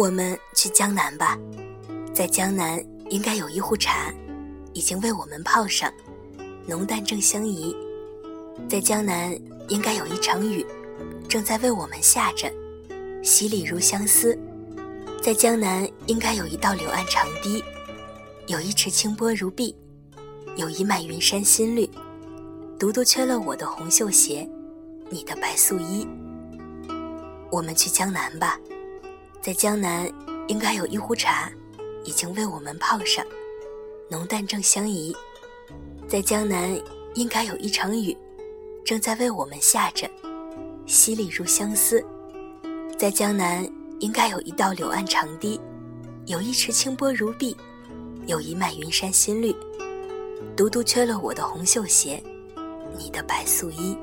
我们去江南吧，在江南应该有一壶茶，已经为我们泡上，浓淡正相宜。在江南应该有一场雨，正在为我们下着，洗礼如相思。在江南应该有一道柳岸长堤，有一池清波如碧，有一漫云山新绿。独独缺了我的红绣鞋，你的白素衣。我们去江南吧，在江南应该有一壶茶，已经为我们泡上，浓淡正相宜。在江南应该有一场雨，正在为我们下着，淅沥如相思。在江南应该有一道柳岸长堤，有一池清波如碧，有一脉云山新绿。独独缺了我的红绣鞋。你的白素衣。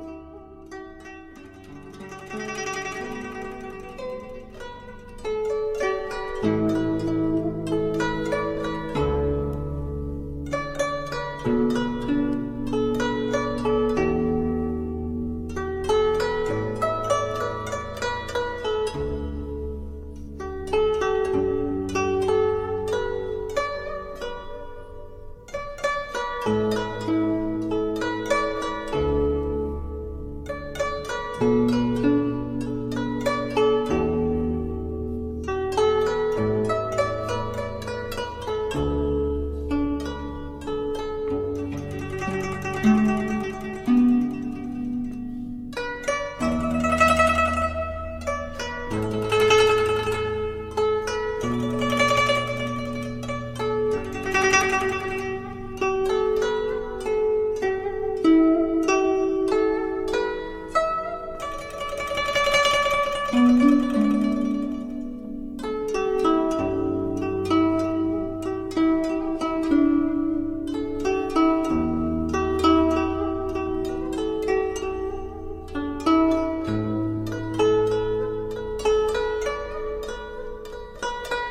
thank mm -hmm. you